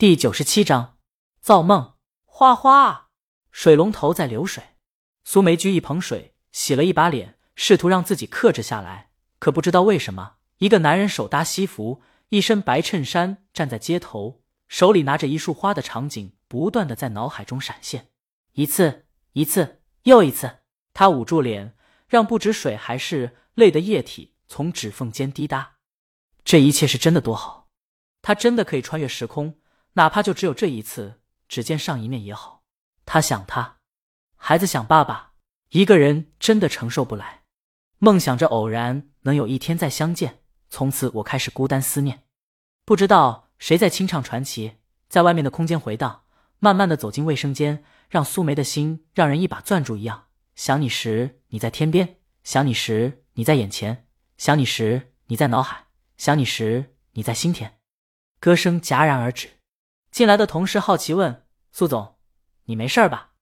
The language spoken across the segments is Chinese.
第九十七章造梦。哗哗，水龙头在流水。苏梅举一捧水，洗了一把脸，试图让自己克制下来。可不知道为什么，一个男人手搭西服，一身白衬衫，站在街头，手里拿着一束花的场景，不断的在脑海中闪现。一次，一次，又一次。他捂住脸，让不止水，还是泪的液体从指缝间滴答。这一切是真的多好，他真的可以穿越时空，哪怕就只有这一次，只见上一面也好。他想他，孩子想爸爸，一个人真的承受不来。梦想着偶然能有一天再相见，从此我开始孤单思念。不知道谁在清唱传奇，在外面的空间回荡。慢慢的走进卫生间，让苏梅的心让人一把攥住一样。想你时你在天边，想你时你在眼前，想你时你在脑海。想你时，你在心田。歌声戛然而止。进来的同事好奇问：“苏总，你没事吧？”“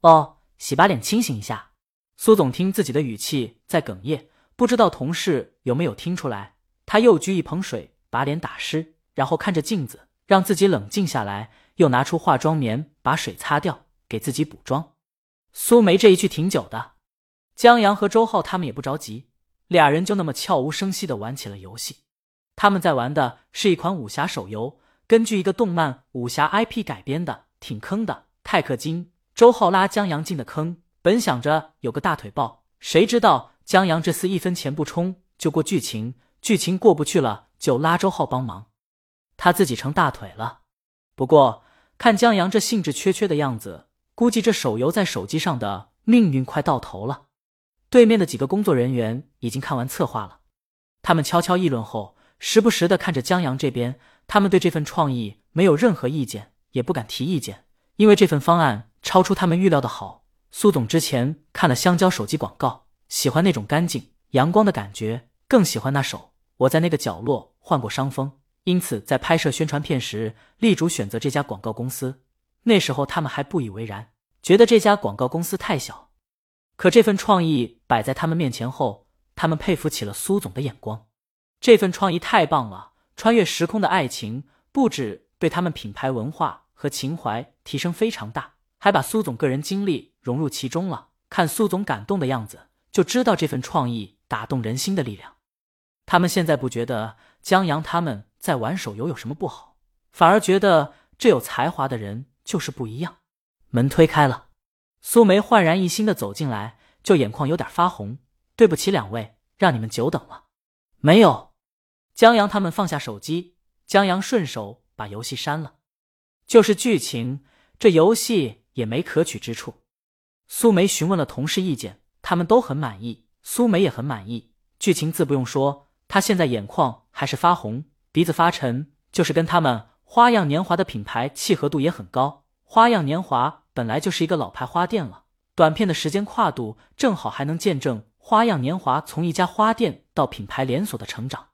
哦，洗把脸，清醒一下。”苏总听自己的语气在哽咽，不知道同事有没有听出来。他又掬一盆水把脸打湿，然后看着镜子，让自己冷静下来，又拿出化妆棉把水擦掉，给自己补妆。苏梅这一句挺久的。江阳和周浩他们也不着急，俩人就那么悄无声息的玩起了游戏。他们在玩的是一款武侠手游，根据一个动漫武侠 IP 改编的，挺坑的。泰氪金，周浩拉江阳进的坑，本想着有个大腿抱，谁知道江阳这厮一分钱不充就过剧情，剧情过不去了就拉周浩帮忙，他自己成大腿了。不过看江阳这兴致缺缺的样子，估计这手游在手机上的命运快到头了。对面的几个工作人员已经看完策划了，他们悄悄议论后。时不时的看着江阳这边，他们对这份创意没有任何意见，也不敢提意见，因为这份方案超出他们预料的好。苏总之前看了香蕉手机广告，喜欢那种干净阳光的感觉，更喜欢那首《我在那个角落患过伤风》，因此在拍摄宣传片时力主选择这家广告公司。那时候他们还不以为然，觉得这家广告公司太小。可这份创意摆在他们面前后，他们佩服起了苏总的眼光。这份创意太棒了！穿越时空的爱情不止对他们品牌文化和情怀提升非常大，还把苏总个人经历融入其中了。看苏总感动的样子，就知道这份创意打动人心的力量。他们现在不觉得江阳他们在玩手游有什么不好，反而觉得这有才华的人就是不一样。门推开了，苏梅焕然一新的走进来，就眼眶有点发红。对不起，两位，让你们久等了。没有。江阳他们放下手机，江阳顺手把游戏删了。就是剧情，这游戏也没可取之处。苏梅询问了同事意见，他们都很满意，苏梅也很满意。剧情自不用说，她现在眼眶还是发红，鼻子发沉，就是跟他们花样年华的品牌契合度也很高。花样年华本来就是一个老牌花店了，短片的时间跨度正好还能见证花样年华从一家花店到品牌连锁的成长。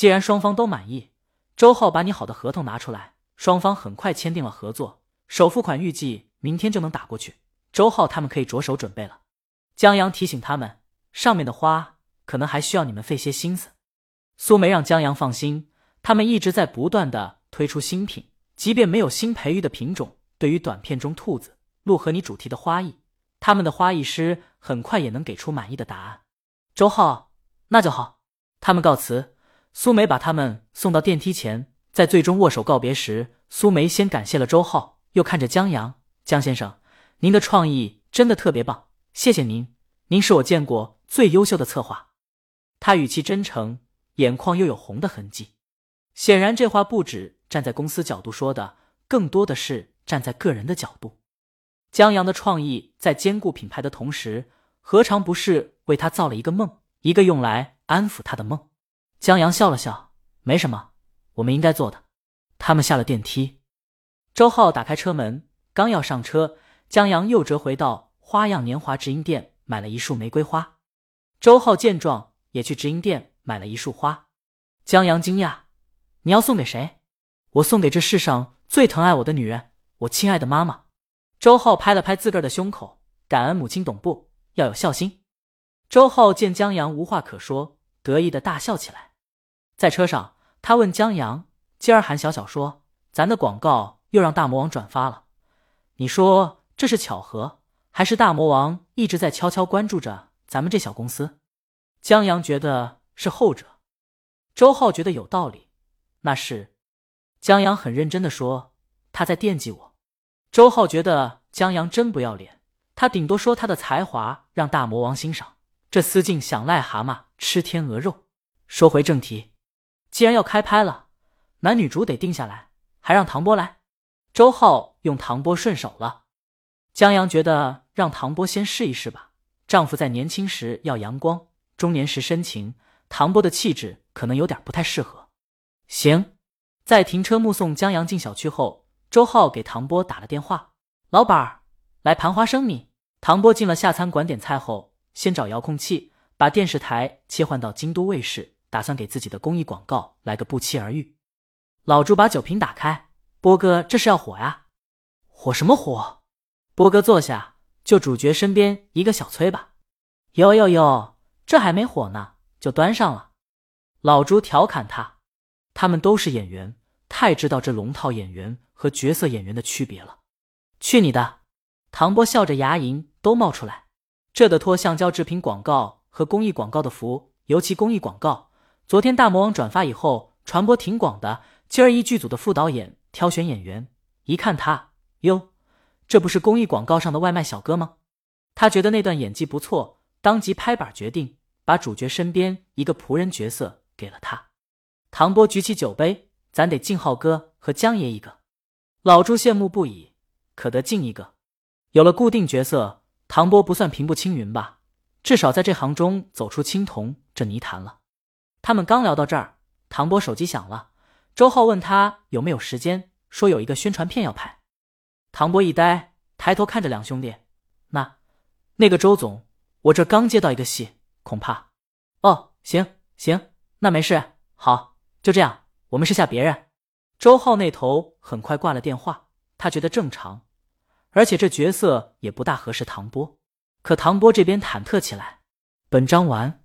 既然双方都满意，周浩把你好的合同拿出来，双方很快签订了合作，首付款预计明天就能打过去。周浩他们可以着手准备了。江阳提醒他们，上面的花可能还需要你们费些心思。苏梅让江阳放心，他们一直在不断的推出新品，即便没有新培育的品种，对于短片中兔子、鹿和你主题的花艺，他们的花艺师很快也能给出满意的答案。周浩，那就好。他们告辞。苏梅把他们送到电梯前，在最终握手告别时，苏梅先感谢了周浩，又看着江阳：“江先生，您的创意真的特别棒，谢谢您，您是我见过最优秀的策划。”他语气真诚，眼眶又有红的痕迹。显然，这话不止站在公司角度说的，更多的是站在个人的角度。江阳的创意在兼顾品牌的同时，何尝不是为他造了一个梦，一个用来安抚他的梦？江阳笑了笑，没什么，我们应该做的。他们下了电梯，周浩打开车门，刚要上车，江阳又折回到花样年华直营店买了一束玫瑰花。周浩见状，也去直营店买了一束花。江阳惊讶：“你要送给谁？”“我送给这世上最疼爱我的女人，我亲爱的妈妈。”周浩拍了拍自个儿的胸口，感恩母亲懂不？要有孝心。周浩见江阳无话可说，得意的大笑起来。在车上，他问江阳：“今儿韩小小说，咱的广告又让大魔王转发了，你说这是巧合，还是大魔王一直在悄悄关注着咱们这小公司？江阳觉得是后者，周浩觉得有道理，那是江阳很认真的说他在惦记我。周浩觉得江阳真不要脸，他顶多说他的才华让大魔王欣赏，这司静想癞蛤蟆吃天鹅肉。说回正题，既然要开拍了，男女主得定下来，还让唐波来。周浩用唐波顺手了。江阳觉得让唐波先试一试吧，丈夫在年轻时要阳光。中年时深情，唐波的气质可能有点不太适合。行，在停车目送江阳进小区后，周浩给唐波打了电话：“老板儿，来盘花生米。”唐波进了下餐馆点菜后，先找遥控器把电视台切换到京都卫视，打算给自己的公益广告来个不期而遇。老朱把酒瓶打开：“波哥，这是要火呀？火什么火？”波哥坐下，就主角身边一个小崔吧。哟哟哟！这还没火呢，就端上了。老朱调侃他：“他们都是演员，太知道这龙套演员和角色演员的区别了。”去你的！唐波笑着，牙龈都冒出来。这得托橡胶制品广告和公益广告的福，尤其公益广告，昨天大魔王转发以后，传播挺广的。今儿一剧组的副导演挑选演员，一看他，哟，这不是公益广告上的外卖小哥吗？他觉得那段演技不错，当即拍板决定。把主角身边一个仆人角色给了他，唐波举起酒杯，咱得敬浩哥和江爷一个。老朱羡慕不已，可得敬一个。有了固定角色，唐波不算平步青云吧，至少在这行中走出青铜这泥潭了。他们刚聊到这儿，唐波手机响了，周浩问他有没有时间，说有一个宣传片要拍。唐波一呆，抬头看着两兄弟，那那个周总，我这刚接到一个戏。恐怕，哦，行行，那没事，好，就这样，我们试下别人。周浩那头很快挂了电话，他觉得正常，而且这角色也不大合适唐波。可唐波这边忐忑起来。本章完。